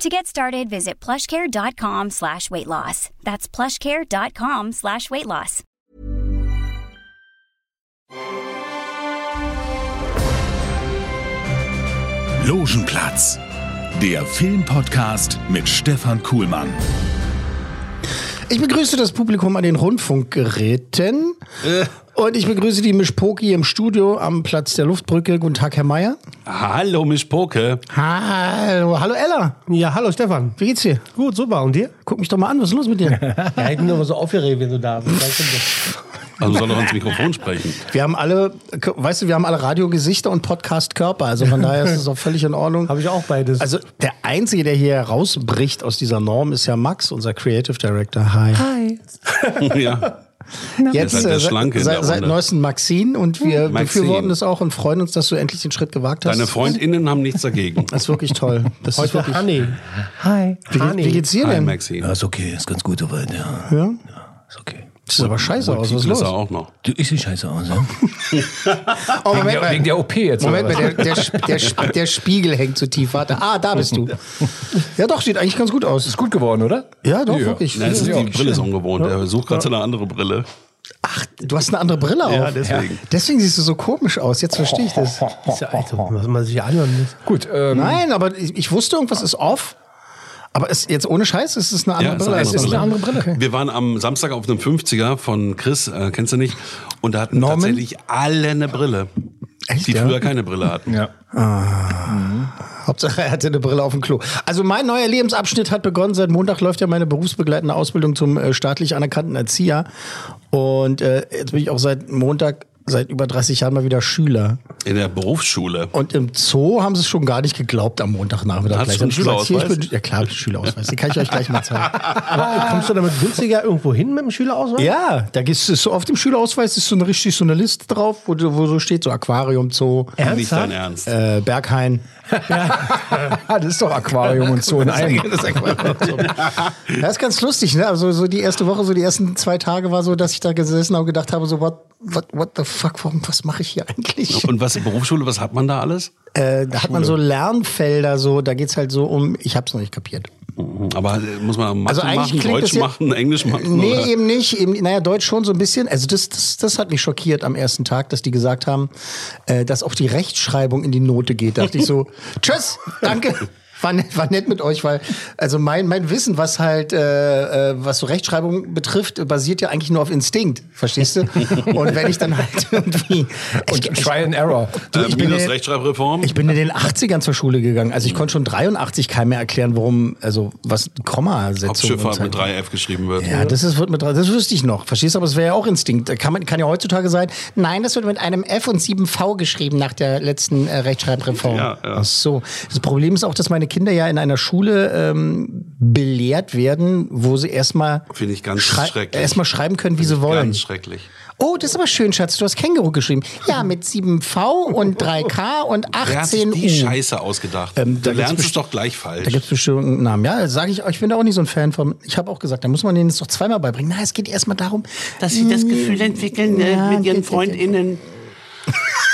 To get started, visit plushcare.com slash weight loss. That's plushcare.com slash weight loss. Logenplatz, der Filmpodcast mit Stefan Kuhlmann. Ich begrüße das Publikum an den Rundfunkgeräten. Und ich begrüße die Mischpoki im Studio am Platz der Luftbrücke. Guten Tag, Herr Meier. Hallo, Miss Poke. Hallo, hallo Ella. Ja, hallo Stefan. Wie geht's dir? Gut, super. Und dir? Guck mich doch mal an, was ist los mit dir? Ja, ich bin immer so aufgeregt, wenn du da bist. Also soll er ins Mikrofon sprechen. Wir haben alle, weißt du, wir haben alle Radiogesichter und Podcast-Körper. Also von daher ist es auch völlig in Ordnung. Habe ich auch beides. Also der Einzige, der hier rausbricht aus dieser Norm, ist ja Max, unser Creative Director. Hi. Hi. ja. Jetzt seid der äh, seit, seit neuestem Maxine und wir Maxine. befürworten es auch und freuen uns, dass du endlich den Schritt gewagt hast. Deine FreundInnen haben nichts dagegen. Das ist wirklich toll. Das ist Heute wirklich, Honey. Hi. wie, geht- wie geht's dir Hi, denn? Maxine. Ja, ist okay, ist ganz gut soweit, ja. Ja? Ist okay. Sieht aber scheiße aus. Was ist los? auch noch. Du, ich sehe scheiße aus, ja? Oh, Moment Ja, mal. wegen der OP jetzt. Moment mal, der, der, der, der Spiegel hängt zu tief. Warte. Ah, da bist du. Ja, doch, sieht eigentlich ganz gut aus. Ist gut geworden, oder? Ja, doch, wirklich. Nein, es ist Ja. die Brille ist ungewohnt. Er sucht gerade seine andere Brille. Ach, du hast eine andere Brille auf. Ja, deswegen. Deswegen siehst du so komisch aus. Jetzt verstehe ich das. Ist ja Alter, was man sich anhören muss. Gut, ähm, Nein, aber ich, ich wusste, irgendwas ist off. Aber es, jetzt ohne Scheiß, es ist eine andere Ja, es ist Brille. eine andere. Brille. Okay. Wir waren am Samstag auf einem 50er von Chris, äh, kennst du nicht? Und da hatten Norman? tatsächlich alle eine Brille. Echt, die ja? früher keine Brille hatten. ja. Hauptsache, er hatte eine Brille auf dem Klo. Also mein neuer Lebensabschnitt hat begonnen. Seit Montag läuft ja meine berufsbegleitende Ausbildung zum äh, staatlich anerkannten Erzieher. Und äh, jetzt bin ich auch seit Montag, seit über 30 Jahren mal wieder Schüler. In der Berufsschule. Und im Zoo haben sie es schon gar nicht geglaubt am Montagnachmittag. Hast gleich. du einen sie gesagt, Schülerausweis? bin- Ja klar, Schülerausweis. Den kann ich euch gleich mal zeigen. Aber kommst du damit günstiger irgendwo hin mit dem Schülerausweis? Ja, da ist so auf dem Schülerausweis ist so eine richtig so eine Liste drauf, wo, wo so steht so Aquarium, Zoo, Nicht dein Ernst. äh, Berghain. das ist doch Aquarium und so in einem. Das ist ganz lustig, ne? Also so die erste Woche, so die ersten zwei Tage war so, dass ich da gesessen habe und gedacht habe, so what, what, what the fuck, warum, was mache ich hier eigentlich? Und was Berufsschule, was hat man da alles? Äh, da hat man so Lernfelder, so, da geht's halt so um, ich hab's noch nicht kapiert. Aber äh, muss man Mathe Also eigentlich machen, Deutsch machen, Englisch machen? Nee, oder? eben nicht. Eben, naja, Deutsch schon so ein bisschen. Also das, das, das hat mich schockiert am ersten Tag, dass die gesagt haben, äh, dass auch die Rechtschreibung in die Note geht. Da dachte ich so, tschüss, danke. War nett, war nett mit euch, weil also mein, mein Wissen, was halt äh, äh, was so Rechtschreibung betrifft, basiert ja eigentlich nur auf Instinkt, verstehst du? Und wenn ich dann halt irgendwie Und Try and Error. Du, Äh, ich, bin minus in, Rechtschreibreform? ich bin in den 80ern zur Schule gegangen. Also ich konnte schon 83 keinem mehr erklären, warum, also was Kommasetzung Hauptschifffahrt und mit so. 3F geschrieben wird. Ja, das ist, wird mit, das wüsste ich noch. Verstehst du? Aber es wäre ja auch Instinkt. Da Kann, man, kann ja heutzutage sein, nein, das wird mit einem F und 7V geschrieben nach der letzten äh, Rechtschreibreform. Ja, ja. Ach so. Das Problem ist auch, dass meine Kinder ja in einer Schule ähm, belehrt werden, wo sie erstmal Finde ich ganz schrei schrecklich. erstmal schreiben können, wie sie wollen. Ganz schrecklich. Oh, das ist aber schön, Schatz. Du hast Känguru geschrieben. Ja, mit 7V und 3K und Wer hat sich 18 die U. Scheiße ausgedacht? Ähm, da du lernst es doch gleich falsch. Da gibt es bestimmt einen Namen. Ja, sage ich euch, ich bin da auch nicht so ein Fan von. Ich habe auch gesagt, da muss man denen das doch zweimal beibringen. Na, es geht erstmal darum, dass sie das Gefühl entwickeln äh, Ja, mit ihren FreundInnen.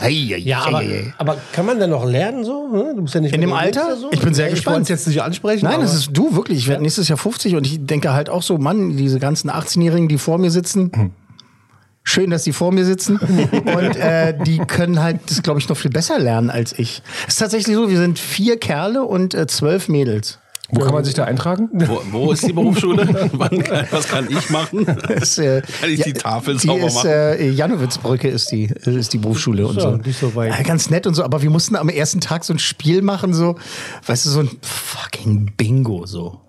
Ei, ei, Ja, aber, aber kann man denn noch lernen so? ne? Du bist ja nicht In mehr dem Alter? So. Ich bin sehr Ja, gespannt. Ich wollte jetzt nicht ansprechen. Nein, das ist du wirklich. Ich werde nächstes Jahr 50 und ich denke halt auch so, Mann, diese ganzen 18-Jährigen, die vor mir sitzen. Schön, dass die vor mir sitzen. Und äh, die können halt das, glaube ich, noch viel besser lernen als ich. Es ist tatsächlich so, wir sind vier Kerle und äh, zwölf Mädels. Wo kann man sich da eintragen? Wo, wo ist die Berufsschule? Wann kann, was kann ich machen? Das, äh, Kann ich die Tafel die sauber ist, machen? Äh, Janowitzbrücke ist die, ist die Berufsschule und So, so. nicht so weit. Ja, ganz nett und so, aber wir mussten am ersten Tag so ein Spiel machen, so, weißt du, so ein fucking Bingo, so.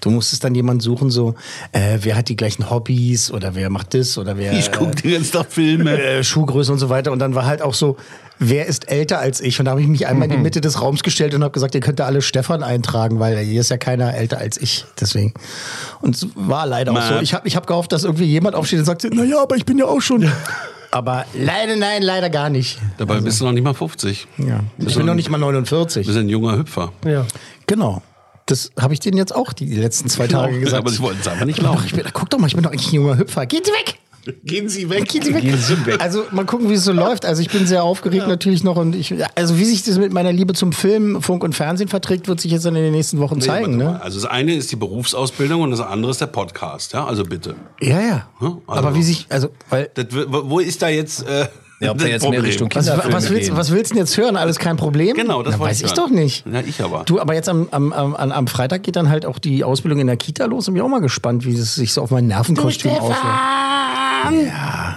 Du musstest dann jemanden suchen, so, äh, wer hat die gleichen Hobbys oder wer macht das oder wer Ich gucke den ganzen Tag Filme. äh, Schuhgröße und so weiter. Und dann war halt auch so, wer ist älter als ich? Und da habe ich mich einmal in die Mitte des Raums gestellt und habe gesagt, ihr könnt da alle Stefan eintragen, weil hier ist ja keiner älter als ich. Deswegen. Und es war leider auch Ma. so. Ich habe ich hab gehofft, dass irgendwie jemand aufsteht und sagt, naja, aber ich bin ja auch schon. Aber leider, nein, leider gar nicht. Dabei bist du noch nicht mal 50. Ja. Ich bin noch nicht mal Du 49. bist ein junger Hüpfer. Ja. Genau. Das habe ich denen jetzt auch die letzten zwei Tage gesagt. Aber sie wollten es einfach nicht glauben. ich bin, guck doch mal, ich bin doch eigentlich ein junger Hüpfer. Gehen Sie weg! Gehen Sie weg. Gehen Sie weg. Also mal gucken, wie es so läuft. Also ich bin sehr aufgeregt natürlich noch und ich, also wie sich das mit meiner Liebe zum Film, Funk und Fernsehen verträgt, wird sich jetzt dann in den nächsten Wochen zeigen. Warte mal. Ne? Also das eine ist die Berufsausbildung und das andere ist der Podcast. Ja, also bitte. Ja, ja. Hm, also- Aber wie sich, also weil Das, wo wo ist da jetzt äh, Ja, ob das jetzt mehr Problem? Richtung was, Kinderfilme was, willst, gehen. was willst du denn jetzt hören? Alles kein Problem? Genau, das Na, weiß ich ich doch nicht. Ja, ich aber. Du, aber jetzt am, am, am, am Freitag geht dann halt auch die Ausbildung in der Kita los und bin auch mal gespannt, wie es sich so auf mein Nervenkostüm auswirkt.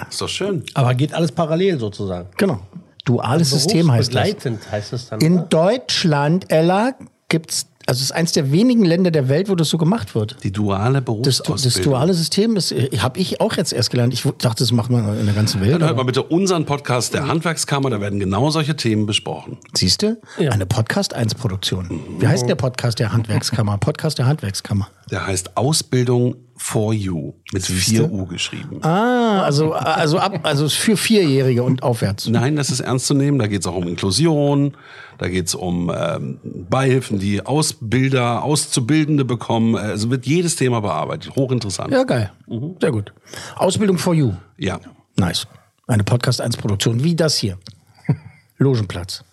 Ist doch schön. Aber geht alles parallel sozusagen. Genau. Duales System heißt das. Begleitend heißt es dann. In Deutschland, Ella, gibt's, also es ist eins der wenigen Länder der Welt, wo das so gemacht wird. Die duale Das, Berufsausbildung. das duale System, das habe ich auch jetzt erst gelernt. Ich dachte, das macht man in der ganzen Welt. Dann hört aber- mal bitte unseren Podcast der Handwerkskammer, da werden genau solche Themen besprochen. Siehst du? Eine Podcast 1 Produktion. Wie heißt der Podcast der Handwerkskammer? Podcast der Handwerkskammer. Der heißt Ausbildung for You mit 4U geschrieben. Ah, also, also ab, also für Vierjährige und aufwärts. Nein, das ist ernst zu nehmen. Da geht es auch um Inklusion, da geht es um ähm, Beihilfen, die Ausbilder, Auszubildende bekommen. Also wird jedes Thema bearbeitet. Hochinteressant. Ja, geil. Sehr gut. Ausbildung for you. Ja. Nice. Eine Podcast 1 Produktion, wie das hier. Logenplatz.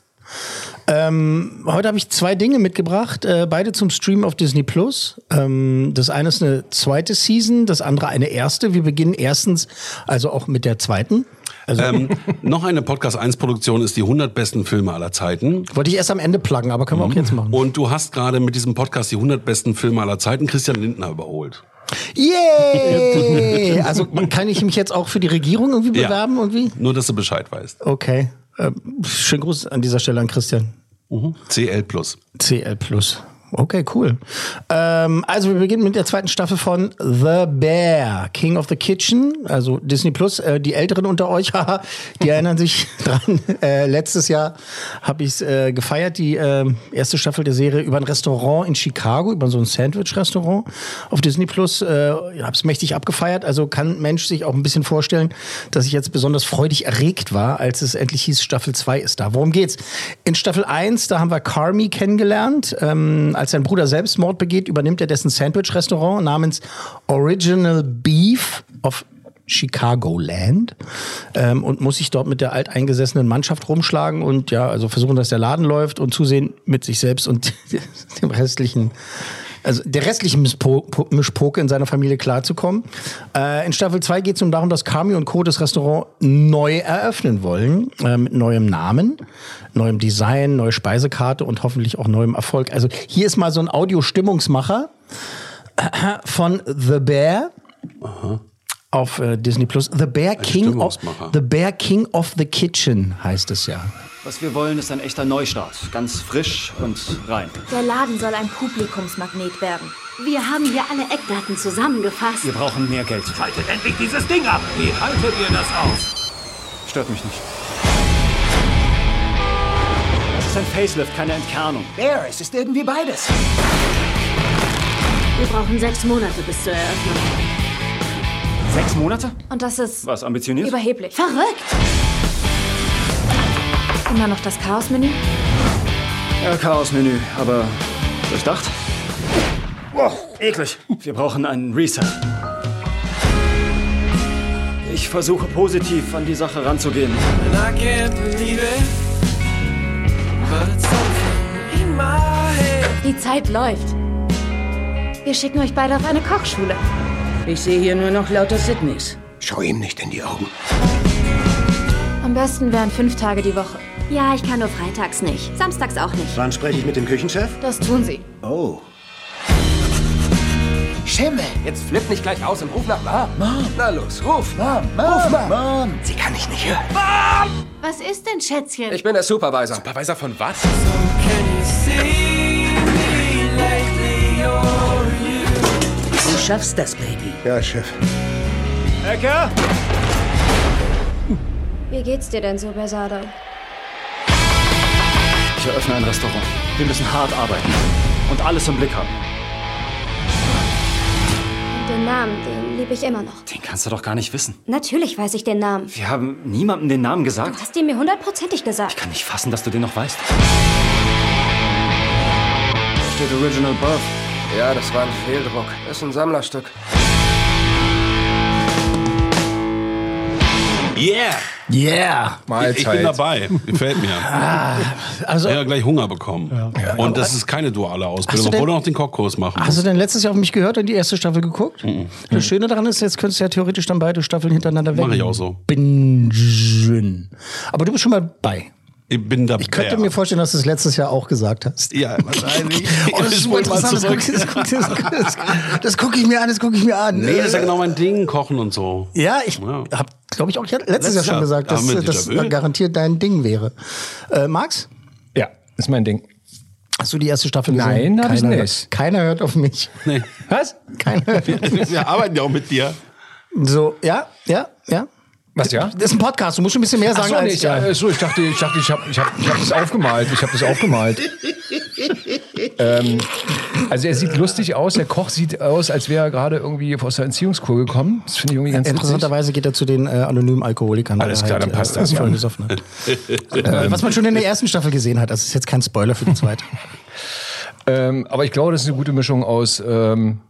Ähm, heute habe ich zwei Dinge mitgebracht, äh, beide zum Stream auf Disney Plus. Ähm, das eine ist eine zweite Season, das andere eine erste. Wir beginnen erstens also auch mit der zweiten. Also Ähm, noch eine Podcast 1 Produktion ist die 100 besten Filme aller Zeiten. wollte ich erst am Ende pluggen, aber können wir auch jetzt machen. Und du hast gerade mit diesem Podcast die 100 besten Filme aller Zeiten Christian Lindner überholt. Yay! Also kann ich mich jetzt auch für die Regierung irgendwie Ja. bewerben irgendwie? Nur, dass du Bescheid weißt. Okay. Ähm, schönen Gruß an dieser Stelle an Christian. CL Plus. CL Plus. Okay, cool. Ähm, also wir beginnen mit der zweiten Staffel von The Bear, King of the Kitchen, also Disney Plus. Äh, die Älteren unter euch, die erinnern sich dran. Äh, letztes Jahr habe ich es äh, gefeiert, die äh, erste Staffel der Serie über ein Restaurant in Chicago, über so ein Sandwich-Restaurant auf Disney Plus. Äh, habe es mächtig abgefeiert. Also kann Mensch sich auch ein bisschen vorstellen, dass ich jetzt besonders freudig erregt war, als es endlich hieß, Staffel 2 ist da. Worum geht's? In Staffel 1, da haben wir Carmi kennengelernt. Ähm, als sein Bruder Selbstmord begeht, übernimmt er dessen Sandwich-Restaurant namens Original Beef of Chicagoland ähm, und muss sich dort mit der alteingesessenen Mannschaft rumschlagen und ja, also versuchen, dass der Laden läuft und zusehen mit sich selbst und dem restlichen also der restlichen Mischpoke in seiner Familie klarzukommen. Äh, in Staffel 2 geht es nun darum, dass Kami und Co. das Restaurant neu eröffnen wollen, äh, mit neuem Namen, neuem Design, neue Speisekarte und hoffentlich auch neuem Erfolg. Also hier ist mal so ein Audiostimmungsmacher von The Bear auf äh, Disney Plus. The Bear King of. The Bear King of the Kitchen heißt es ja. Was wir wollen, ist ein echter Neustart. Ganz frisch und rein. Der Laden soll ein Publikumsmagnet werden. Wir haben hier alle Eckdaten zusammengefasst. Wir brauchen mehr Geld. Haltet endlich dieses Ding ab! Wie haltet ihr das aus? Stört mich nicht. Es ist ein Facelift, keine Entkernung. Bear, es ist irgendwie beides. Wir brauchen sechs Monate bis zur Eröffnung. Sechs Monate? Und das ist Was, ambitioniert? überheblich. Verrückt! Immer noch das Chaos-Menü? Ja, Chaos-Menü, aber durchdacht? Wow, eklig. Wir brauchen einen Reset. Ich versuche positiv an die Sache ranzugehen. Die Zeit läuft. Wir schicken euch beide auf eine Kochschule. Ich sehe hier nur noch lauter Sydneys. Schau ihm nicht in die Augen. Am besten wären fünf Tage die Woche. Ja, ich kann nur freitags nicht. Samstags auch nicht. Wann spreche ich mit dem Küchenchef? Das tun sie. Oh. Schimmel! Jetzt flipp nicht gleich aus und ruf nach Mom. Mom! Na los, ruf! Mom! Mom! Ruf Mom! Mom! Sie kann dich nicht hören. Was ist denn, Schätzchen? Ich bin der Supervisor. Supervisor von was? schaffst das, Baby. Ja, Chef. Ecker! Wie geht's dir denn so, Bersado? Ich eröffne ein Restaurant. Wir müssen hart arbeiten und alles im Blick haben. Und den Namen, den liebe ich immer noch. Den kannst du doch gar nicht wissen. Natürlich weiß ich den Namen. Wir haben niemandem den Namen Du gesagt. hast ihn mir hundertprozentig gesagt. Kann nicht fassen, dass du den noch weißt. Da steht Original Birth. Ja, das war ein Fehldruck. Ist ein Sammlerstück. Yeah! Yeah. Ich, ich bin dabei. Gefällt mir. Also, Ich habe gleich Hunger bekommen. Und das ist keine duale Ausbildung, obwohl du noch den Kochkurs machen Hast du denn letztes Jahr auf mich gehört und die erste Staffel geguckt? Das Schöne daran ist, jetzt könntest du ja theoretisch dann beide Staffeln hintereinander weg. Mach ich auch so. Bingen. Aber du bist schon mal bei. Ich bin dabei. Ich könnte mir vorstellen, dass du es letztes Jahr auch gesagt hast. Ja, wahrscheinlich. Oh, das ist super interessant. Das gucke guck, ich mir an, das gucke ich mir an. Nee, das ist ja genau mein Ding, Kochen und so. Ja, ich Ja. habe, glaube ich, auch letztes, Letztes Jahr schon Jahr. gesagt, dass das garantiert dein Ding wäre. Äh, Max, Ja, ist mein Ding. hast du die erste Staffel Nein, gesehen? hab ich keiner, nicht. Keiner hört auf mich. Nee. Was? Keiner hört auf mich. Wir arbeiten ja auch mit dir. So, ja, ja, ja. Was, ja? Das ist ein Podcast, du musst schon ein bisschen mehr Ach sagen so, als nicht. Ja, so, ich dachte, ich dachte, ich habe ich hab, ich hab das aufgemalt. Ich habe das aufgemalt. ähm, also er sieht lustig aus. Der Koch sieht aus, als wäre er gerade irgendwie aus der Entziehungskur gekommen. Das finde ich irgendwie ganz. Interessanterweise geht er zu den äh, anonymen Alkoholikern. Alles klar, dann passt das, äh, voll ja. besoffen hat. äh, was man schon in der ersten Staffel gesehen hat. Das ist jetzt kein Spoiler für die zweite. Ähm, aber ich glaube, das ist eine gute Mischung aus ähm,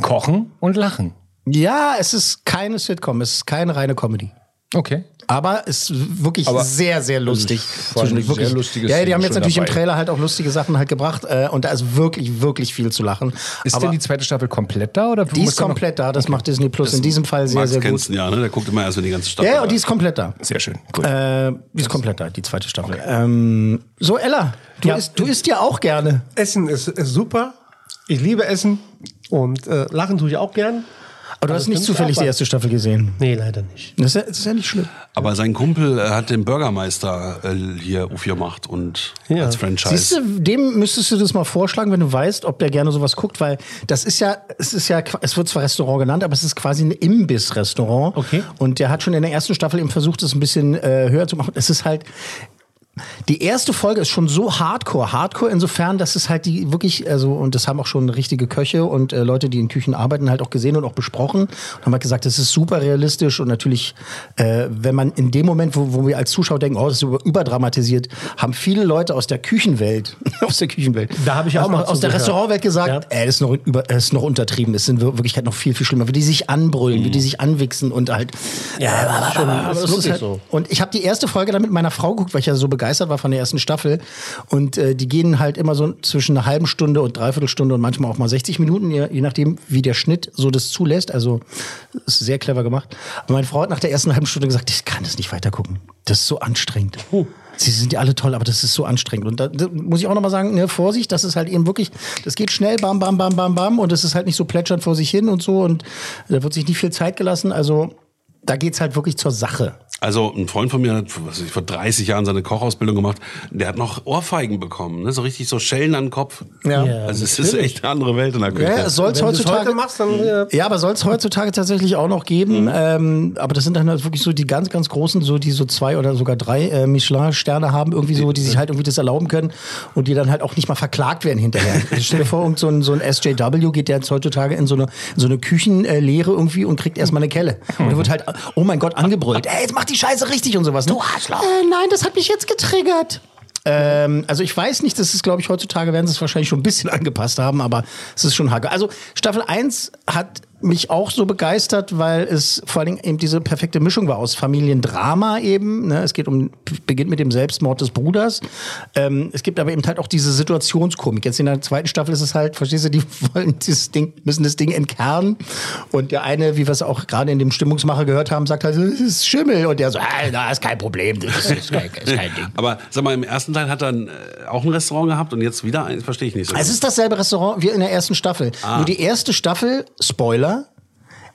Kochen und Lachen. ja, es ist keine Sitcom, es ist keine reine Comedy. Okay. Aber es ist wirklich Aber sehr, sehr lustig. vor allem Zwischendurch sehr wirklich. lustige ja, ja, die haben jetzt natürlich im dabei. Trailer halt auch lustige Sachen halt gebracht. Äh, und da ist wirklich, wirklich viel zu lachen. Ist Aber denn die zweite Staffel komplett da? Oder die ist komplett da, das macht Disney Plus in diesem Fall sehr, Max sehr kennst gut. du ja, ne? Der guckt immer erst, wenn die ganze Stadt Ja, und die ist komplett da. Sehr schön. Gut. Äh, die ist komplett da, die zweite Staffel. Ähm, so, Ella, du, Ja. isst, du isst ja auch gerne. Essen ist, ist super. Ich liebe Essen. Und äh, lachen tue ich auch gern. Aber du Aber hast nicht zufällig die erste Staffel gesehen. Nee, leider nicht. Das ist ja, das ist ja nicht schlimm. Aber sein Kumpel äh, hat den Bürgermeister äh, hier aufgemacht und Ja. als Franchise. Siehst du, dem müsstest du das mal vorschlagen, wenn du weißt, ob der gerne sowas guckt, weil das ist ja, es ist ja, es wird zwar Restaurant genannt, aber es ist quasi ein Imbiss-Restaurant. Okay. Und der hat schon in der ersten Staffel eben versucht, das ein bisschen äh, höher zu machen. Es ist halt, die erste Folge ist schon so hardcore. Hardcore insofern, dass es halt die wirklich, also, und das haben auch schon richtige Köche und äh, Leute, die in Küchen arbeiten, halt auch gesehen und auch besprochen. Und haben halt gesagt, das ist super realistisch und natürlich, äh, wenn man in dem Moment, wo, wo wir als Zuschauer denken, oh, das ist über, überdramatisiert, haben viele Leute aus der Küchenwelt, aus der Küchenwelt, Da habe ich auch aus, mal aus der. Restaurantwelt gesagt, Ja. ey, das ist noch, über, das ist noch untertrieben, das sind in Wirklichkeit noch viel, viel schlimmer, wie die sich anbrüllen, wie die sich anwichsen und halt, Ja, ist schon aber das ist das ist wirklich halt, so. und ich habe die erste Folge dann mit meiner Frau geguckt, weil ich ja so begeistert war von der ersten Staffel. Und äh, die gehen halt immer so zwischen einer halben Stunde und dreiviertel Stunde und manchmal auch mal 60 Minuten, je, je nachdem, wie der Schnitt so das zulässt. Also ist sehr clever gemacht. Aber meine Frau hat nach der ersten halben Stunde gesagt, ich kann das nicht weiter gucken. Das ist so anstrengend. Sie sind ja alle toll, aber das ist so anstrengend. Und da, da muss ich auch nochmal sagen, ne, Vorsicht, das ist halt eben wirklich, das geht schnell, bam, bam, bam, bam, bam. Und es ist halt nicht so plätschernd vor sich hin und so. Und da wird sich nicht viel Zeit gelassen. Also da geht's halt wirklich zur Sache. Also ein Freund von mir hat was weiß ich, vor 30 Jahren seine Kochausbildung gemacht. Der hat noch Ohrfeigen bekommen, ne? so richtig so Schellen an den Kopf. Ja. also es ist echt eine andere Welt in der Küche. Ja, es soll es Wenn du es heutzutage. machst, dann äh, ja, aber soll es heutzutage tatsächlich auch noch geben. Ähm, aber das sind dann halt wirklich so die ganz, ganz großen, so die so zwei oder sogar drei äh, Michelin-Sterne haben, irgendwie so, die sich halt irgendwie das erlauben können und die dann halt auch nicht mal verklagt werden hinterher. Also stell dir vor, irgend so ein, so ein SJW geht der jetzt heutzutage in so eine, in so eine Küchenlehre irgendwie und kriegt erstmal eine Kelle. Und er wird halt, oh mein Gott, angebrüllt. Ey, jetzt mach die Scheiße richtig und sowas. Ne? Du Arschloch. Äh, nein, das hat mich jetzt getriggert. Ähm, also ich weiß nicht, das ist, glaube ich, heutzutage werden sie es wahrscheinlich schon ein bisschen angepasst haben, aber es ist schon hacke. Also Staffel 1 hat mich auch so begeistert, weil es vor allen Dingen eben diese perfekte Mischung war aus Familiendrama eben. Ne? Es geht um, beginnt mit dem Selbstmord des Bruders. Ähm, es gibt aber eben halt auch diese Situationskomik. Jetzt in der zweiten Staffel ist es halt, verstehst du, die wollen dieses Ding, müssen das Ding entkernen. Und der eine, wie wir es auch gerade in dem Stimmungsmacher gehört haben, sagt halt, das ist Schimmel. Und der so, ah, da ist kein Problem, das ist kein, ist kein Ding. Aber sag mal, im ersten Teil hat er ein, äh, auch ein Restaurant gehabt und jetzt wieder eins, verstehe ich nicht so. Es ist dasselbe Restaurant wie in der ersten Staffel. Ah. Nur die erste Staffel, Spoiler,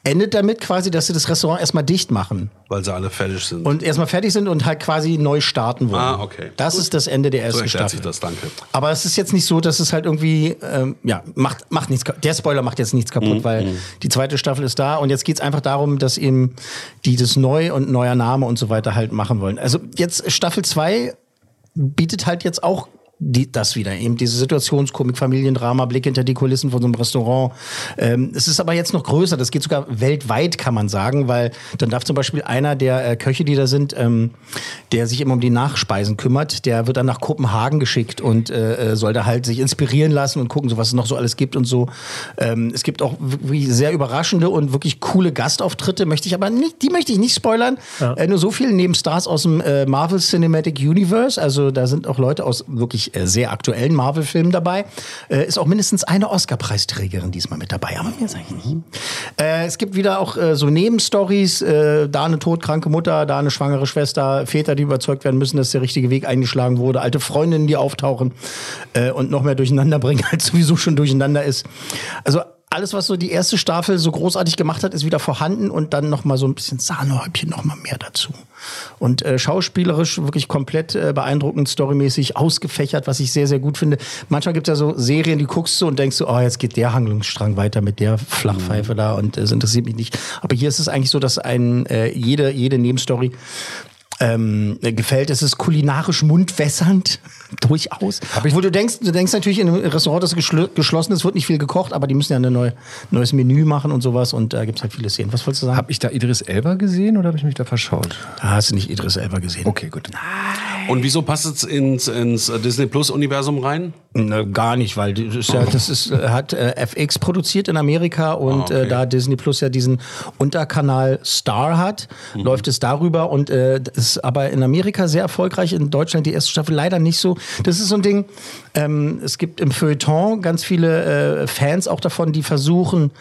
endet damit quasi, dass sie das Restaurant erstmal dicht machen Weil sie alle fertig sind. und erstmal fertig sind und halt quasi neu starten wollen. Ah, okay. Das ist das Ende der so ersten erklärt Staffel. sich das, danke. Aber es ist jetzt nicht so, dass es halt irgendwie, ähm, ja, macht, macht nichts, der Spoiler macht jetzt nichts kaputt, Mhm, weil die zweite Staffel ist da und jetzt geht's einfach darum, dass eben die das neu und neuer Name und so weiter halt machen wollen. Also jetzt Staffel 2 bietet halt jetzt auch die, das wieder, eben diese Situationskomik, Familiendrama, Blick hinter die Kulissen von so einem Restaurant. Ähm, es ist aber jetzt noch größer, das geht sogar weltweit, kann man sagen, weil dann darf zum Beispiel einer der äh, Köche, die da sind, ähm, der sich immer um die Nachspeisen kümmert, der wird dann nach Kopenhagen geschickt und äh, äh, soll da halt sich inspirieren lassen und gucken, so was es noch so alles gibt und so. Ähm, es gibt auch wirklich sehr überraschende und wirklich coole Gastauftritte, möchte ich aber nicht, die möchte ich nicht spoilern. Äh, nur so viel neben Stars aus dem äh, Marvel Cinematic Universe, also da sind auch Leute aus wirklich äh, sehr aktuellen Marvel-Filmen dabei. Äh, ist auch mindestens eine Oscar-Preisträgerin diesmal mit dabei, aber mehr sage ich nicht. Äh, es gibt wieder auch so Nebenstories, da eine todkranke Mutter, da eine schwangere Schwester, Väter, die überzeugt werden müssen, dass der richtige Weg eingeschlagen wurde, alte Freundinnen, die auftauchen und noch mehr durcheinander bringen, als sowieso schon durcheinander ist. Also alles, was so die erste Staffel so großartig gemacht hat, ist wieder vorhanden und dann noch mal so ein bisschen Sahnehäubchen noch mal mehr dazu. Und äh, schauspielerisch wirklich komplett äh, beeindruckend, storymäßig ausgefächert, was ich sehr, sehr gut finde. Manchmal gibt es ja so Serien, die guckst du und denkst du, oh, jetzt geht der Handlungsstrang weiter mit der Flachpfeife da und äh, es interessiert mich nicht. Aber hier ist es eigentlich so, dass ein äh, jede, jede Nebenstory ähm, gefällt. Es ist kulinarisch mundwässernd, durchaus. Wo du denkst, du denkst natürlich in einem Restaurant, das geschl geschlossen ist, wird nicht viel gekocht, aber die müssen ja ein neue, neues Menü machen und sowas und da gibt's halt viele Szenen. Was wolltest du sagen? Habe ich da Idris Elba gesehen oder habe ich mich da verschaut? Da hast du nicht Idris Elba gesehen. Okay, gut. Und wieso passt es ins, ins Disney Plus Universum rein? Ne, gar nicht, weil das ist ja, das ist, äh, hat äh, FX produziert in Amerika und Ah, okay. äh, da Disney Plus ja diesen Unterkanal Star hat, Mhm. läuft es darüber und äh, das ist aber in Amerika sehr erfolgreich, in Deutschland die erste Staffel leider nicht so. Das ist so ein Ding, ähm, es gibt im Feuilleton ganz viele äh, Fans auch davon, die versuchen,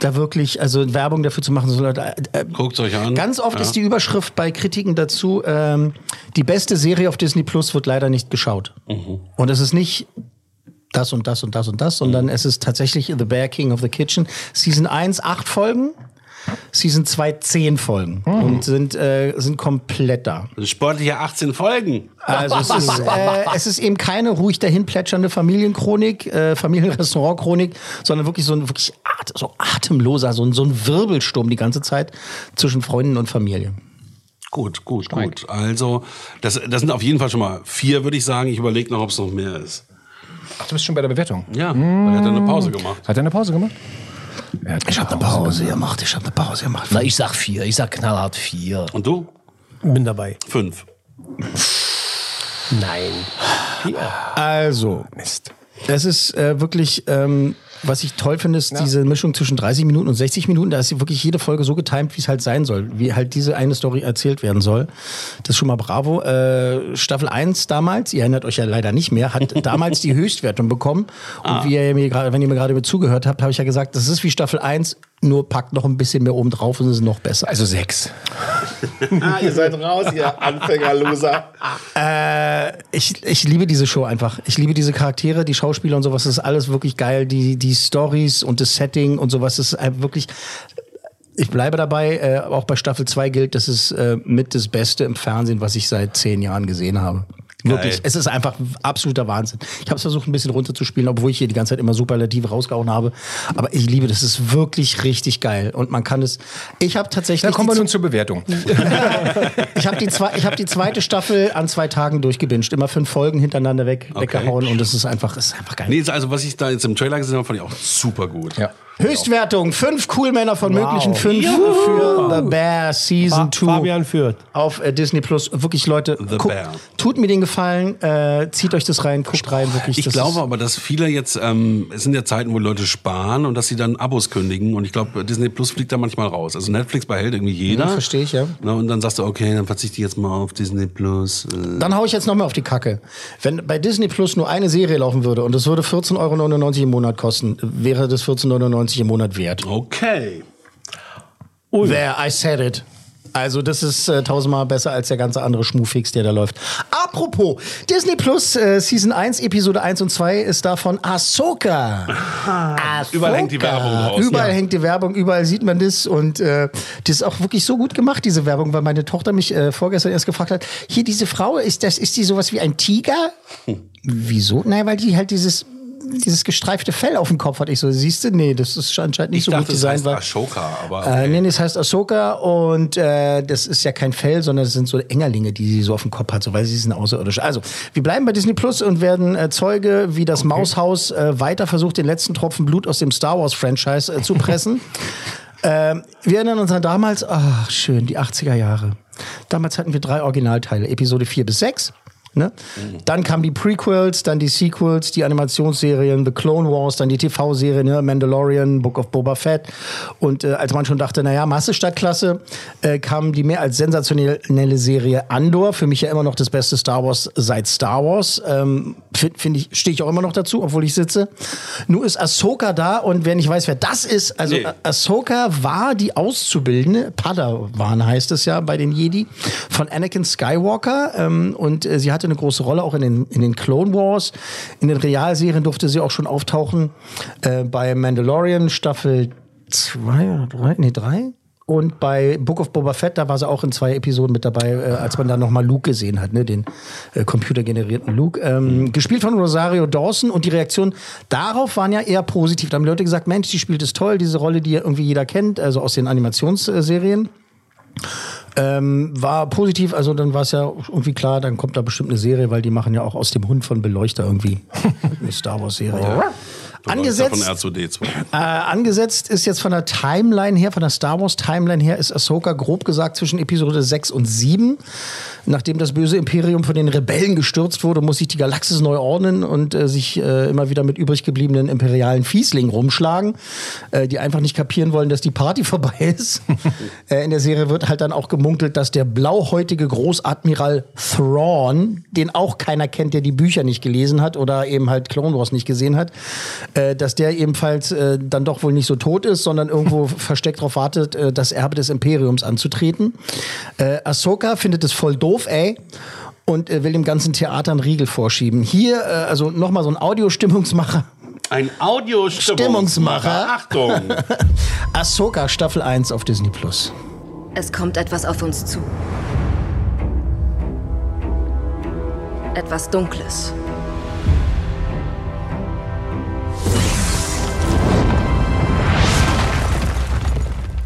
da wirklich, also Werbung dafür zu machen. So Leute, äh, Guckt euch an. Ganz oft Ja. ist die Überschrift bei Kritiken dazu, ähm, die beste Serie auf Disney Plus wird leider nicht geschaut. Mhm. Und es ist nicht das und das und das und das, sondern es ist tatsächlich The Bear King of the Kitchen. Season 1, acht Folgen. Season 2, zehn Folgen. Und sind, äh, sind komplett da. Sportliche 18 Folgen. Also es ist, äh, es ist eben keine ruhig dahin plätschernde Familienchronik, äh, Familienrestaurantchronik, sondern wirklich so ein wirklich at so atemloser, so ein, so ein Wirbelsturm die ganze Zeit zwischen Freunden und Familie. Gut, gut, gut. Also, das, das sind auf jeden Fall schon mal vier, würde ich sagen. Ich überlege noch, ob es noch mehr ist. Ach, du bist schon bei der Bewertung. Ja, weil er hat eine Pause gemacht. Hat er eine Pause gemacht? Ich habe eine Pause gemacht, ich habe eine Pause gemacht. Na, ich sag vier. Ich sag knallhart vier. Und du? Bin dabei. Fünf. Nein. Also, es ist äh, wirklich, ähm, was ich toll finde, ist diese Mischung zwischen 30 Minuten und 60 Minuten. Da ist wirklich jede Folge so getimt, wie es halt sein soll, wie halt diese eine Story erzählt werden soll. Das ist schon mal bravo. Äh, Staffel 1 damals, ihr erinnert euch ja leider nicht mehr, hat damals die Höchstwertung bekommen. Und wie ihr mir gerade, wenn ihr mir gerade zugehört habt, habe ich ja gesagt, das ist wie Staffel 1, nur packt noch ein bisschen mehr oben drauf und es ist noch besser. Also sechs. Ah, ihr seid raus, ihr Anfänger-Loser. Äh, ich, ich liebe diese Show einfach. Ich liebe diese Charaktere, die Schauspieler und sowas. Das ist alles wirklich geil. Die, die Stories und das Setting und sowas. Das ist einfach wirklich. Ich bleibe dabei, äh, auch bei Staffel 2 gilt, das ist äh, mit das Beste im Fernsehen, was ich seit zehn Jahren gesehen habe. Wirklich. Es ist einfach absoluter Wahnsinn. Ich habe es versucht, ein bisschen runterzuspielen, obwohl ich hier die ganze Zeit immer Superlative rausgehauen habe. Aber ich liebe das. Ist wirklich richtig geil. Und man kann es. Ich habe tatsächlich. Dann kommen wir nun zur Bewertung. ich habe die, zwei, ich hab die zweite Staffel an zwei Tagen durchgebinged. Immer fünf Folgen hintereinander weg, weggehauen und es ist einfach, es ist einfach geil. Nee, also was ich da jetzt im Trailer gesehen habe, fand ich auch super gut. Ja. Höchstwertung, fünf Coolmänner von Wow. möglichen fünf für The Bear Season 2 Fabian führt. auf äh, Disney Plus. Wirklich, Leute, Bear. tut mir den Gefallen, äh, zieht euch das rein, guckt rein, wirklich. Ich das glaube aber, dass viele jetzt, ähm, es sind ja Zeiten, wo Leute sparen und dass sie dann Abos kündigen und ich glaube, Disney Plus fliegt da manchmal raus. Also Netflix behält irgendwie jeder. Ja, verstehe ich, ja. Na, und dann sagst du, okay, dann verzichte ich jetzt mal auf Disney Plus. Äh, Dann hau ich jetzt noch mal auf die Kacke. Wenn bei Disney Plus nur eine Serie laufen würde und es würde 14,99 Euro im Monat kosten, wäre das 14,99 Euro im Monat wert. Okay. There, I said it. Also das ist äh, tausendmal besser als der ganze andere Schmufix, der da läuft. apropos, Disney Plus äh, Season 1, Episode 1 und 2 ist davon Ahsoka. Überall hängt die Werbung raus. Überall hängt die Werbung, überall sieht man das und äh, das ist auch wirklich so gut gemacht, diese Werbung, weil meine Tochter mich äh, vorgestern erst gefragt hat, hier diese Frau, ist das, ist die sowas wie ein Tiger? Wieso? Naja, weil die halt dieses dieses gestreifte Fell auf dem Kopf hat. Ich so, siehst du? Nee, das ist anscheinend nicht Ich so dachte, gut das designt. heißt weil- Ashoka, aber äh, nee, nee, es heißt Ahsoka und äh, das ist ja kein Fell, sondern es sind so Engerlinge, die sie so auf dem Kopf hat, so weil sie sind außerirdisch. Also, wir bleiben bei Disney Plus und werden äh, Zeuge, wie das Maushaus äh, weiter versucht, den letzten Tropfen Blut aus dem Star Wars Franchise äh, zu pressen. ähm, wir erinnern uns an damals, ach schön, die 80er Jahre. Damals hatten wir drei Originalteile, Episode 4 bis 6. Ne? Dann kamen die Prequels, dann die Sequels, die Animationsserien, The Clone Wars, dann die TV-Serie, ne? Mandalorian, Book of Boba Fett. Und äh, als man schon dachte, naja, Masse statt Klasse, äh, kam die mehr als sensationelle Serie Andor. Für mich ja immer noch das beste Star Wars seit Star Wars. Ähm, Finde find ich, stehe ich auch immer noch dazu, obwohl ich sitze. Nun ist Ahsoka da und wer nicht weiß, wer das ist, also Nee. Ah- Ahsoka war die Auszubildende, Padawan heißt es ja bei den Jedi, von Anakin Skywalker. Ähm, und äh, sie hatte eine große Rolle auch in den, in den Clone Wars. In den Realserien durfte sie auch schon auftauchen äh, bei Mandalorian Staffel 2 oder 3, nee 3. Und bei Book of Boba Fett, da war sie auch in zwei Episoden mit dabei, äh, als man da nochmal Luke gesehen hat, ne? den äh, computergenerierten Luke. Ähm, Gespielt von Rosario Dawson und die Reaktionen darauf waren ja eher positiv. Da haben Leute gesagt, Mensch, die spielt es toll, diese Rolle, die irgendwie jeder kennt, also aus den Animationsserien. Ähm, war positiv, also dann war es ja irgendwie klar, dann kommt da bestimmt eine Serie, weil die machen ja auch aus dem Hund von Beleuchter irgendwie eine Star Wars-Serie. Angesetzt, Von R2D2. äh, angesetzt ist jetzt von der Timeline her, von der Star Wars Timeline her, ist Ahsoka grob gesagt zwischen Episode 6 und 7. Nachdem das böse Imperium von den Rebellen gestürzt wurde, muss sich die Galaxis neu ordnen und äh, sich äh, immer wieder mit übrig gebliebenen imperialen Fieslingen rumschlagen, äh, die einfach nicht kapieren wollen, dass die Party vorbei ist. äh, in der Serie wird halt dann auch gemunkelt, dass der blauhäutige Großadmiral Thrawn, den auch keiner kennt, der die Bücher nicht gelesen hat oder eben halt Clone Wars nicht gesehen hat, äh, dass der ebenfalls äh, dann doch wohl nicht so tot ist, sondern irgendwo versteckt darauf wartet, das Erbe des Imperiums anzutreten. Ahsoka findet es voll doof, ey. Und äh, will dem ganzen Theater einen Riegel vorschieben. Hier, äh, also nochmal so ein Audiostimmungsmacher. Ein Audiostimmungsmacher. Achtung! Ahsoka Staffel 1 auf Disney Plus. Es kommt etwas auf uns zu. Etwas Dunkles.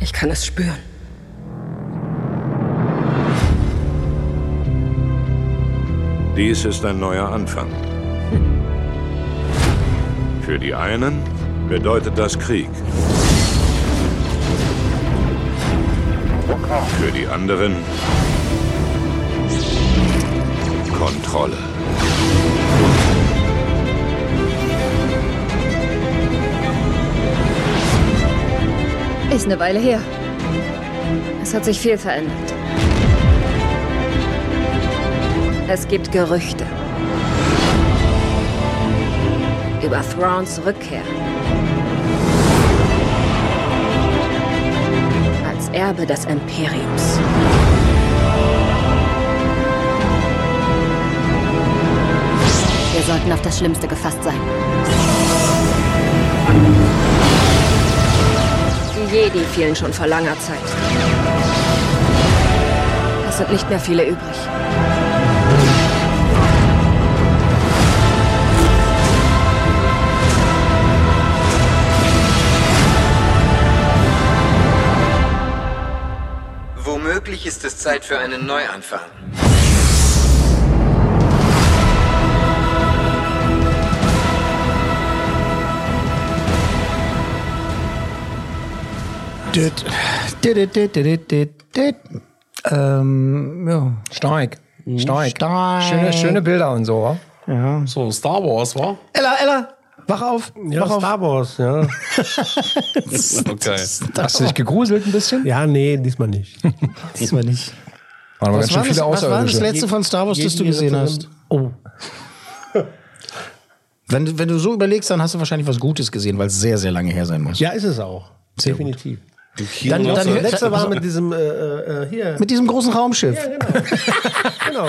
Ich kann es spüren. Dies ist ein neuer Anfang. Für die einen bedeutet das Krieg. Für die anderen Kontrolle. Ist eine Weile her. Es hat sich viel verändert. Es gibt Gerüchte. Über Thrawns Rückkehr. Als Erbe des Imperiums. Wir sollten auf das Schlimmste gefasst sein. Die Jedi fielen schon vor langer Zeit. Es sind nicht mehr viele übrig. Womöglich ist es Zeit für einen Neuanfang. Dit, dit, dit, dit, dit, dit. Ähm, ja. Stark. Stark. Stark. Schöne, schöne Bilder und so, wa? Ja. So, Star Wars, wa? Ella, Ella, wach auf. Ja, wach auf. Star Wars, ja. Okay. Hast du dich gegruselt ein bisschen? Ja, nee, diesmal nicht. Diesmal nicht. Waren aber Was ganz war, das, was war das letzte von Star Wars, das du gesehen hast? Oh. Wenn, du- wenn du so überlegst, dann hast du wahrscheinlich was Gutes gesehen, weil es sehr, sehr lange her sein muss. Ja, ist es auch. Definitiv. Dann, dann, hör- letzte war mit diesem, äh, äh, hier. mit diesem großen Raumschiff. genau.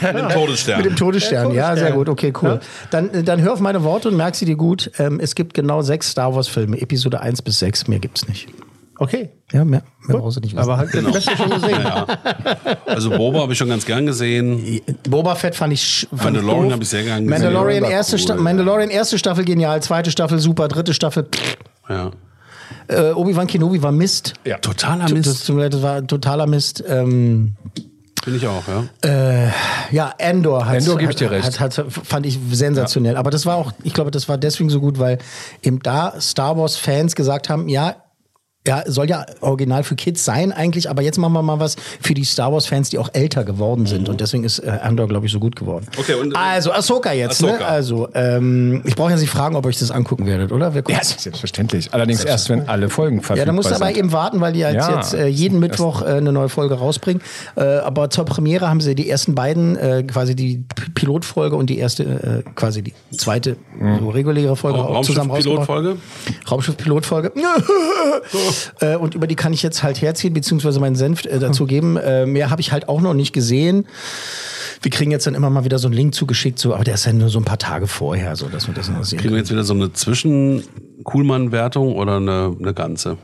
Mit dem Todesstern. Mit dem Todesstern, ja, sehr gut, okay, cool. Dann, dann hör auf meine Worte und merk sie dir gut. Ähm, es gibt genau sechs Star Wars-Filme, Episode 1 bis 6, mehr gibt's nicht. Okay. Ja, mehr, mehr brauchst du nicht wissen. Aber halt Genau. das Beste schon gesehen. Ja. Also Boba habe ich schon ganz gern gesehen. Boba Fett fand ich. fand Mandalorian habe ich sehr gern gesehen. Mandalorian erste, cool, Sta ja. Mandalorian erste Staffel genial, zweite Staffel super, dritte Staffel. pff. Ja. Äh, Obi-Wan Kenobi war Mist. Ja. Totaler Das, Mist. das, das war totaler Mist. Ähm, Finde ich auch, ja. äh, ja, Endor hat, Endor geb ich dir recht. Hat, hat, fand ich sensationell. Aber das war auch, ich glaube, das war deswegen so gut, weil eben da Star Wars-Fans gesagt haben, ja, ja, soll ja original für Kids sein eigentlich, aber jetzt machen wir mal was für die Star Wars-Fans, die auch älter geworden sind. Und deswegen ist äh, Andor, glaube ich, so gut geworden. Okay, und- also, Ahsoka jetzt, ne? Ahsoka. Also, ähm, ich brauche ja nicht fragen, ob ihr euch das angucken werdet, oder? Wir Ja, selbstverständlich. Allerdings erst, wenn alle Folgen verfügbar ja, da musst du aber sind. eben warten, weil die jetzt, Ja. jetzt äh, jeden Mittwoch äh, eine neue Folge rausbringen. Äh, aber zur Premiere haben sie die ersten beiden, äh, quasi die Pilotfolge und die erste, äh, quasi die zweite so reguläre Folge auch zusammen. Raumschiff-Pilotfolge? Raumschiff-Pilotfolge. äh, und über die kann ich jetzt halt herziehen, beziehungsweise meinen Senf äh, dazu geben. Äh, mehr habe ich halt auch noch nicht gesehen. Wir kriegen jetzt dann immer mal wieder so einen Link zugeschickt, so, aber der ist ja nur so ein paar Tage vorher, so dass wir das noch sehen Kriegen wir jetzt wieder so eine Zwischen-Kuhlmann-Wertung oder eine, eine ganze?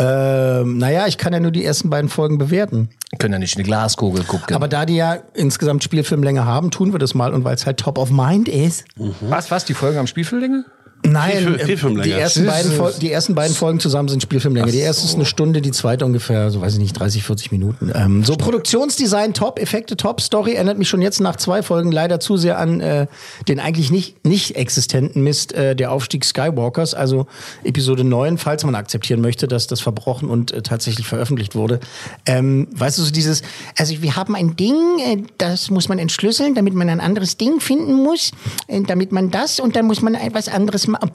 Ähm, naja, ich kann ja nur die ersten beiden Folgen bewerten. Können ja nicht in die Glaskugel gucken. Aber da die ja insgesamt Spielfilmlänge haben, tun wir das mal. Und weil es halt top of mind ist. Was, was? Die Folgen am Spielfilmlänge? Nein, Spielfil- äh, Spielfilmlänge. die ersten, beiden Fol- die ersten beiden Folgen zusammen sind Spielfilmlänge. Die erste ist eine Stunde, die zweite ungefähr, so weiß ich nicht, 30, 40 Minuten. Ähm, so Produktionsdesign top, Effekte top, Story erinnert mich schon jetzt nach zwei Folgen leider zu sehr an äh, den eigentlich nicht, nicht existenten Mist äh, der Aufstieg Skywalkers, also Episode 9, falls man akzeptieren möchte, dass das verbrochen und äh, tatsächlich veröffentlicht wurde. Ähm, weißt du, so dieses, also wir haben ein Ding, äh, das muss man entschlüsseln, damit man ein anderes Ding finden muss, äh, damit man das und dann muss man etwas anderes machen.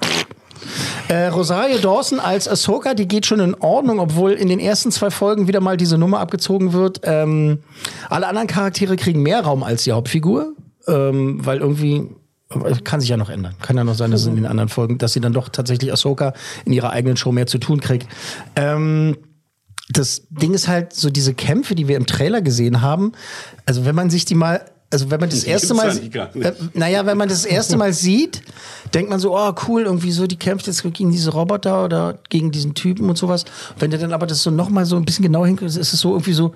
Äh, Rosario Dawson als Ahsoka, die geht schon in Ordnung, obwohl in den ersten zwei Folgen wieder mal diese Nummer abgezogen wird. Ähm, alle anderen Charaktere kriegen mehr Raum als die Hauptfigur, ähm, weil irgendwie es kann sich ja noch ändern. Kann ja noch sein, dass in den anderen Folgen, dass sie dann doch tatsächlich Ahsoka in ihrer eigenen Show mehr zu tun kriegt. Ähm, das Ding ist halt so diese Kämpfe, die wir im Trailer gesehen haben. Also wenn man sich die mal, also wenn man das erste Mal, äh, naja, wenn man das erste Mal sieht, denkt man so, oh cool, irgendwie so, die kämpft jetzt gegen diese Roboter oder gegen diesen Typen und sowas. Wenn du dann aber das so nochmal so ein bisschen genau hinguckst, ist es so irgendwie so,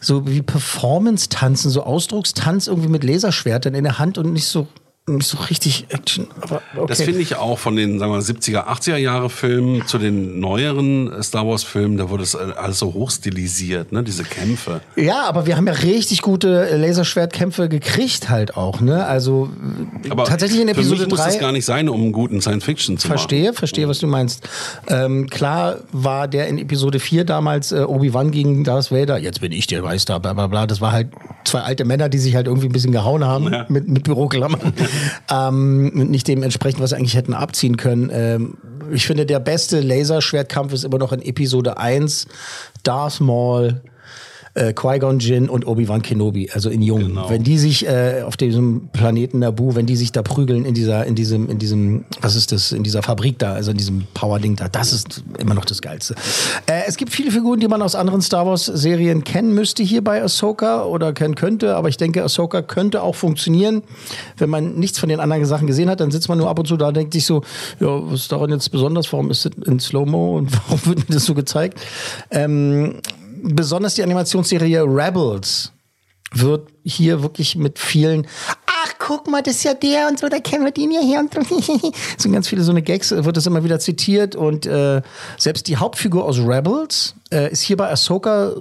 so wie Performance-Tanzen, so Ausdruckstanz irgendwie mit Laserschwertern in der Hand und nicht so, nicht so richtig Action. Aber okay. Das finde ich auch von den, sagen wir, 70er, 80er Jahre Filmen zu den neueren Star Wars Filmen, da wurde es alles so hochstilisiert, ne, diese Kämpfe. Ja, aber wir haben ja richtig gute Laserschwertkämpfe gekriegt halt auch, ne? Also Aber tatsächlich in für Episode mich muss das 3 gar nicht sein, um einen guten Science Fiction zu Verstehe, verstehe, was du meinst. Ähm, klar war der in Episode 4 damals äh, Obi-Wan gegen Darth Vader. Jetzt bin ich der Meister, bla bla bla. Das war halt zwei alte Männer, die sich halt irgendwie ein bisschen gehauen haben Ja. mit, mit Büroklammern. ähm, nicht dementsprechend, was sie eigentlich hätten abziehen können. Ähm, ich finde, der beste Laserschwertkampf ist immer noch in Episode 1 Darth Maul. Äh, Qui-Gon Jinn und Obi-Wan Kenobi, also in Jung. Genau. Wenn die sich äh, auf diesem Planeten Naboo, wenn die sich da prügeln in dieser, in diesem, in diesem, was ist das, in dieser Fabrik da, also in diesem Power-Ding da, das ist immer noch das Geilste. Äh, es gibt viele Figuren, die man aus anderen Star Wars-Serien kennen müsste hier bei Ahsoka oder kennen könnte, aber ich denke, Ahsoka könnte auch funktionieren. Wenn man nichts von den anderen Sachen gesehen hat, dann sitzt man nur ab und zu da und denkt sich so, ja, was ist daran jetzt besonders? Warum ist das in Slow-Mo und warum wird mir das so gezeigt? Ähm, besonders die Animationsserie Rebels wird hier wirklich mit vielen Ach, guck mal, das ist ja der und so, da kennen wir den ja her und so. sind ganz viele so eine Gags, wird das immer wieder zitiert und äh, selbst die Hauptfigur aus Rebels äh, ist hier bei Ahsoka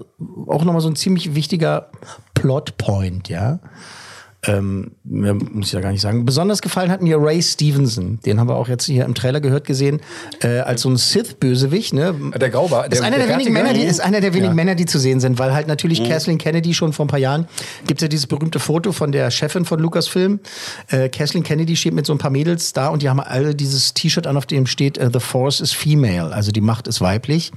auch nochmal so ein ziemlich wichtiger Plotpoint, ja. Ähm, mehr muss ich ja gar nicht sagen. Besonders gefallen hat mir Ray Stevenson. Den haben wir auch jetzt hier im Trailer gehört gesehen, äh, als so ein Sith-Bösewicht. Ne? Der Graubar. ist einer der, wenigen Männer, die, ist einer der wenigen Männer, die zu sehen sind, weil halt natürlich Kathleen Kennedy schon vor ein paar Jahren gibt ja dieses berühmte Foto von der Chefin von Lucasfilm. Äh, Kathleen Kennedy steht mit so ein paar Mädels da und die haben alle dieses T-Shirt an, auf dem steht äh, The Force is female, also die Macht ist weiblich.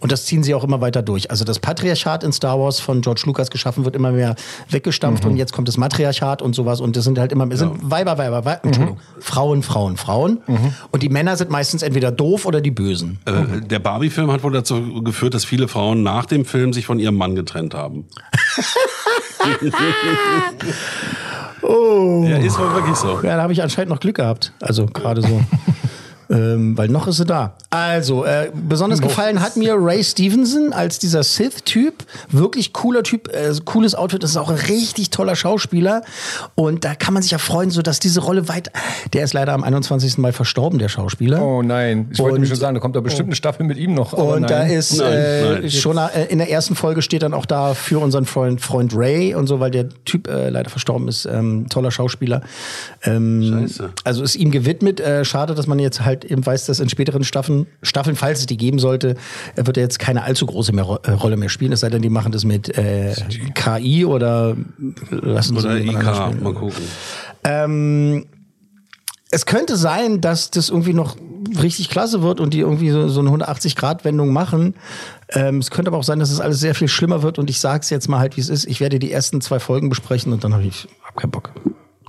Und das ziehen sie auch immer weiter durch. Also das Patriarchat in Star Wars von George Lucas geschaffen wird immer mehr weggestampft und jetzt kommt das Matriarchat Grad und sowas und das sind halt immer, es sind Weiber, Weiber, Weiber, Entschuldigung, Frauen, Frauen, Frauen und die Männer sind meistens entweder doof oder die Bösen. Äh, der Barbie-Film hat wohl dazu geführt, dass viele Frauen nach dem Film sich von ihrem Mann getrennt haben. Oh. Ja, ist wohl wirklich so. Ja, da habe ich anscheinend noch Glück gehabt. Also gerade so. ähm, weil noch ist sie da. Also, äh, besonders gefallen hat mir Ray Stevenson als dieser Sith-Typ. Wirklich cooler Typ, äh, cooles Outfit. Das ist auch ein richtig toller Schauspieler. Und da kann man sich ja freuen, so dass diese Rolle weit. Der ist leider am 21. Mai verstorben, der Schauspieler. Oh nein, ich wollte mir schon sagen, da kommt da bestimmt eine Staffel mit ihm noch. aber Und nein. da ist äh, schon äh, in der ersten Folge steht dann auch da für unseren Freund, Freund Ray und so, weil der Typ äh, leider verstorben ist. Ähm, toller Schauspieler. Ähm, Scheiße. Also ist ihm gewidmet. Äh, schade, dass man jetzt halt eben weiß, dass in späteren Staffeln, Staffeln, falls es die geben sollte, wird er jetzt keine allzu große mehr, äh, Rolle mehr spielen. Es sei denn, die machen das mit äh, KI oder lassen sie Oder jemand IK, mal gucken. Ähm, es könnte sein, dass das irgendwie noch richtig klasse wird und die irgendwie so, so eine 180-Grad-Wendung machen. Ähm, es könnte aber auch sein, dass es alles sehr viel schlimmer wird und ich sag's jetzt mal halt, wie es ist. Ich werde die ersten zwei Folgen besprechen und dann habe ich hab keinen Bock,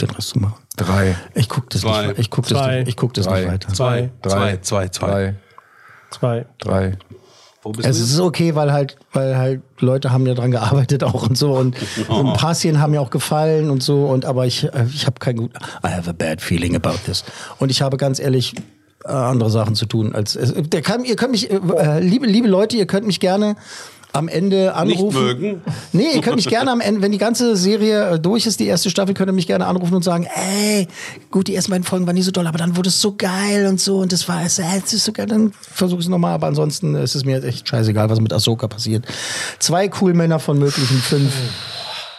den Rest zu machen. Drei. Ich guck das Zwei. nicht, ich guck das, Zwei. nicht- ich guck das Drei. nicht weiter. Zwei. Zwei, zwei, zwei. Drei. Zwei. Drei. Wo bist Es du? ist okay, weil halt, weil halt Leute haben ja dran gearbeitet auch und so und so ein paar Szenen haben mir auch gefallen und so und aber ich, äh, ich habe kein gut, I have a bad feeling about this und ich habe ganz ehrlich äh, andere Sachen zu tun als der kann, ihr könnt mich, äh, liebe liebe Leute, ihr könnt mich gerne am Ende Nicht anrufen. mögen? Nee, ihr könnt mich gerne am Ende, wenn die ganze Serie äh, durch ist, die erste Staffel, könnt ihr mich gerne anrufen und sagen, ey, gut, die ersten beiden Folgen waren nicht so doll, aber dann wurde es so geil und so und das war es, äh, es ist so geil, dann versuche ich es nochmal, aber ansonsten ist es mir jetzt echt scheißegal, was mit Ahsoka passiert. Zwei cool Männer von möglichen fünf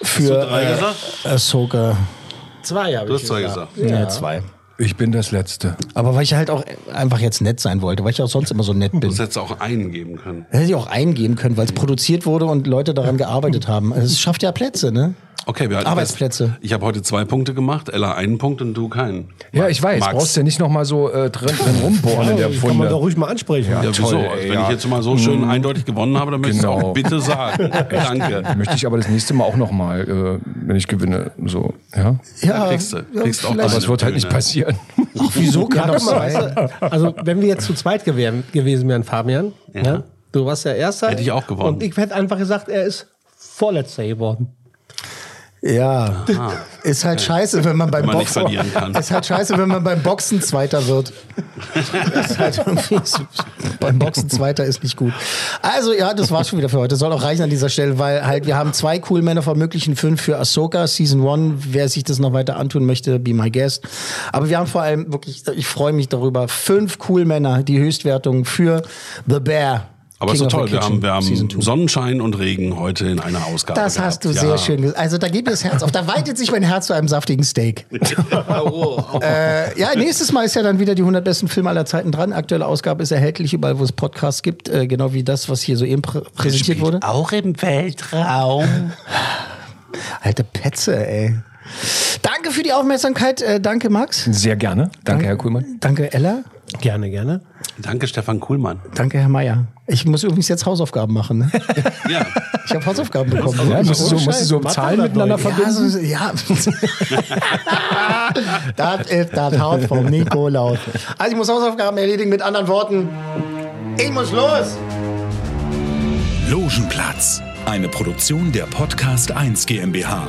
für drei äh, gesagt? Ahsoka. Zwei habe Du ich hast zwei gesagt. gesagt. Ja. zwei. Ich bin das Letzte. Aber weil ich halt auch einfach jetzt nett sein wollte, weil ich auch sonst immer so nett bin. Das hättest du auch einen geben können. Hätte ich auch eingeben können, weil es produziert wurde und Leute daran gearbeitet haben. Also Es schafft ja Plätze, ne? Okay, wir halten Arbeitsplätze. Fest. Ich habe heute zwei Punkte gemacht, Ella einen Punkt und du keinen. Ja, ich weiß. Max. Brauchst ja nicht noch mal so äh, drin, drin rumbohren in der Kann man Funde. doch ruhig mal ansprechen. Ja, wieso? toll, also, ey, wenn ja. ich jetzt mal so schön eindeutig gewonnen habe, dann möchte ich es Genau. auch bitte sagen. Danke. Möchte ich aber das nächste Mal auch noch mal, äh, wenn ich gewinne, so, ja. Ja, kriegst du. Kriegst auch Aber es wird halt nicht passieren. Ach, wieso kann Ja, mal, sein? weißt du, also wenn wir jetzt zu zweit gewähren, gewesen wären, Fabian, ja. du warst ja Erster. Hätte ich auch gewonnen. Und ich hätte einfach gesagt, er ist Vorletzter geworden. Ja, ist halt scheiße, wenn man beim Wenn man nicht Boxen ist halt scheiße, wenn man beim Boxen Zweiter wird. ist halt beim Boxen Zweiter ist nicht gut. Also ja, das war's schon wieder für heute. Soll auch reichen an dieser Stelle, weil halt wir haben zwei cool Männer von möglichen fünf für Ahsoka Season 1. Wer sich das noch weiter antun möchte, be my guest. Aber wir haben vor allem wirklich, ich freue mich darüber, fünf cool Männer, die Höchstwertung für The Bear. Aber ist King of the toll, wir haben, wir haben 2. Sonnenschein und Regen heute in einer Ausgabe. Das hast du gehabt. sehr Ja. schön gesagt. Also da geht mir das Herz auf. Da weitet sich mein Herz zu einem saftigen Steak. äh, ja, nächstes Mal ist ja dann wieder die 100 besten Filme aller Zeiten dran. Aktuelle Ausgabe ist erhältlich überall, wo es Podcasts gibt. Äh, genau wie das, was hier soeben prä präsentiert wurde. Auch im Weltraum. Alte Petze, ey. Danke für die Aufmerksamkeit. Äh, danke, Max. Sehr gerne. Danke, Herr Kuhlmann. Danke, Ella. Gerne, gerne. Danke, Stefan Kuhlmann. Danke, Herr Meier. Ich muss übrigens jetzt Hausaufgaben machen. Ne? Ja. Ich habe Hausaufgaben bekommen. Ja, musst du so, musst du so Zahlen miteinander verbinden? Ja, so, ja. das ist das Haus vom Nikolaus. Also ich muss Hausaufgaben erledigen mit anderen Worten. Ich muss los. Logenplatz, eine Produktion der Podcast 1 GmbH.